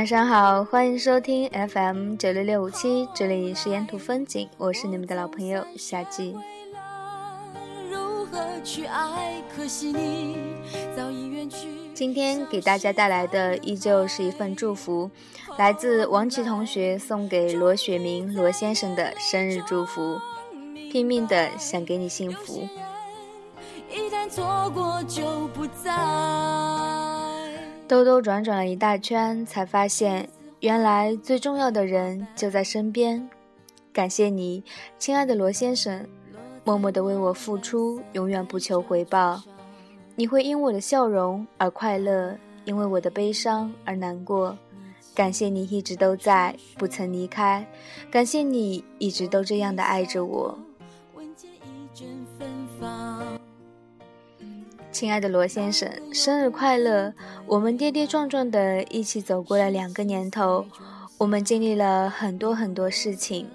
晚上好，欢迎收听 FM 九六六五七，这里是沿途风景，我是你们的老朋友夏季。今天给大家带来的依旧是一份祝福，来自王琦同学送给罗雪明罗先生的生日祝福，拼命的想给你幸福。一旦错过就不再。兜兜转转了一大圈，才发现原来最重要的人就在身边。感谢你，亲爱的罗先生，默默的为我付出，永远不求回报。你会因我的笑容而快乐，因为我的悲伤而难过。感谢你一直都在，不曾离开。感谢你一直都这样的爱着我。亲爱的罗先生，生日快乐！我们跌跌撞撞的一起走过了两个年头，我们经历了很多很多事情，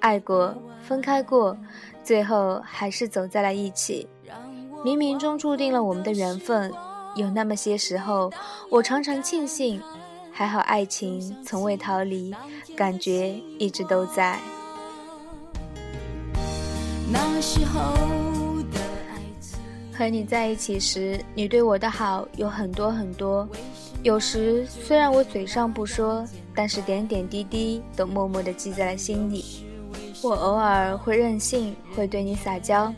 爱过，分开过，最后还是走在了一起。冥冥中注定了我们的缘分。有那么些时候，我常常庆幸，还好爱情从未逃离，感觉一直都在。那时候。和你在一起时，你对我的好有很多很多。有时虽然我嘴上不说，但是点点滴滴都默默地记在了心里。我偶尔会任性，会对你撒娇。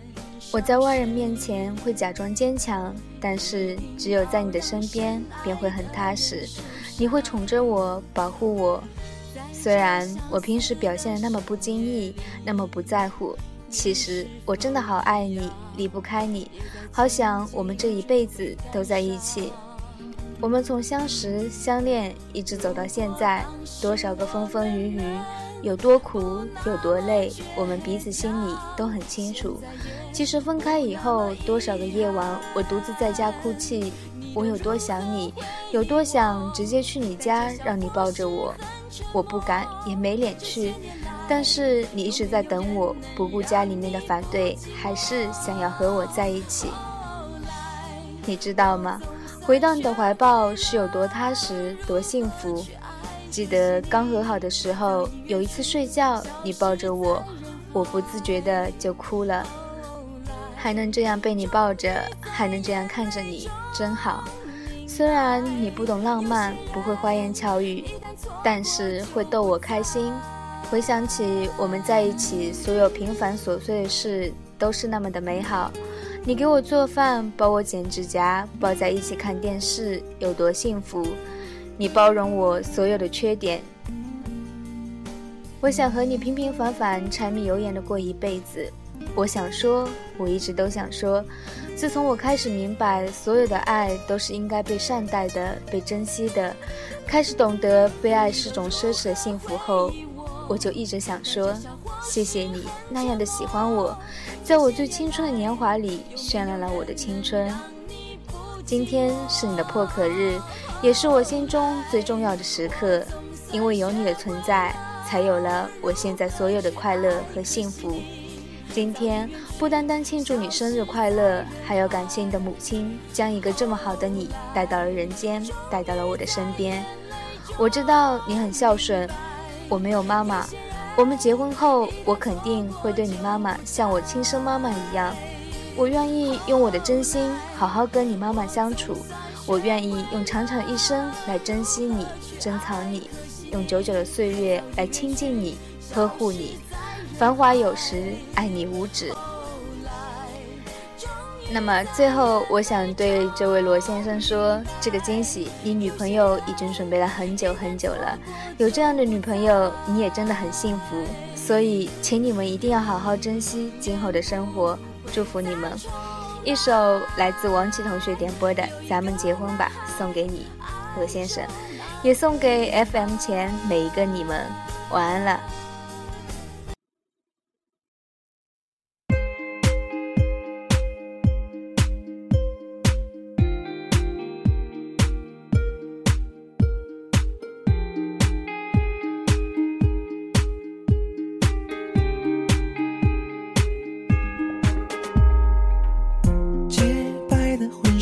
我在外人面前会假装坚强，但是只有在你的身边便会很踏实。你会宠着我，保护我。虽然我平时表现的那么不经意，那么不在乎。其实我真的好爱你，离不开你，好想我们这一辈子都在一起。我们从相识、相恋，一直走到现在，多少个风风雨雨，有多苦，有多累，我们彼此心里都很清楚。其实分开以后，多少个夜晚，我独自在家哭泣，我有多想你，有多想直接去你家让你抱着我，我不敢，也没脸去。但是你一直在等我，不顾家里面的反对，还是想要和我在一起。你知道吗？回到你的怀抱是有多踏实，多幸福。记得刚和好的时候，有一次睡觉，你抱着我，我不自觉的就哭了。还能这样被你抱着，还能这样看着你，真好。虽然你不懂浪漫，不会花言巧语，但是会逗我开心。回想起我们在一起，所有平凡琐碎的事都是那么的美好。你给我做饭，帮我剪指甲，抱在一起看电视，有多幸福？你包容我所有的缺点。我想和你平平凡凡、柴米油盐的过一辈子。我想说，我一直都想说，自从我开始明白所有的爱都是应该被善待的、被珍惜的，开始懂得被爱是种奢侈的幸福后。我就一直想说，谢谢你那样的喜欢我，在我最青春的年华里绚烂了我的青春。今天是你的破壳日，也是我心中最重要的时刻，因为有你的存在，才有了我现在所有的快乐和幸福。今天不单单庆祝你生日快乐，还要感谢你的母亲，将一个这么好的你带到了人间，带到了我的身边。我知道你很孝顺。我没有妈妈，我们结婚后，我肯定会对你妈妈像我亲生妈妈一样。我愿意用我的真心好好跟你妈妈相处，我愿意用长长一生来珍惜你、珍藏你，用久久的岁月来亲近你、呵护你。繁华有时，爱你无止。那么最后，我想对这位罗先生说，这个惊喜你女朋友已经准备了很久很久了。有这样的女朋友，你也真的很幸福。所以，请你们一定要好好珍惜今后的生活。祝福你们！一首来自王琦同学点播的《咱们结婚吧》送给你，罗先生，也送给 FM 前每一个你们。晚安了。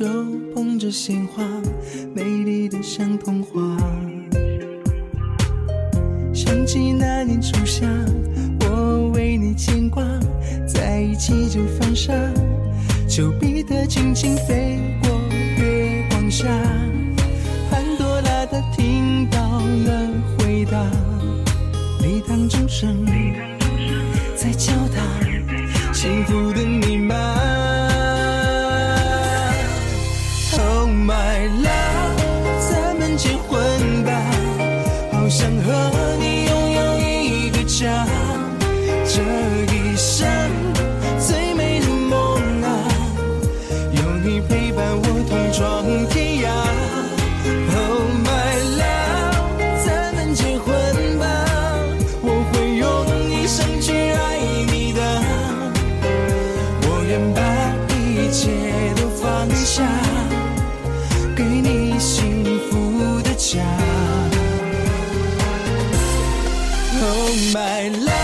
手捧着鲜花，美丽的像童话。想起那年初夏，我为你牵挂，在一起就犯傻，丘比特轻轻飞过。想和 my life.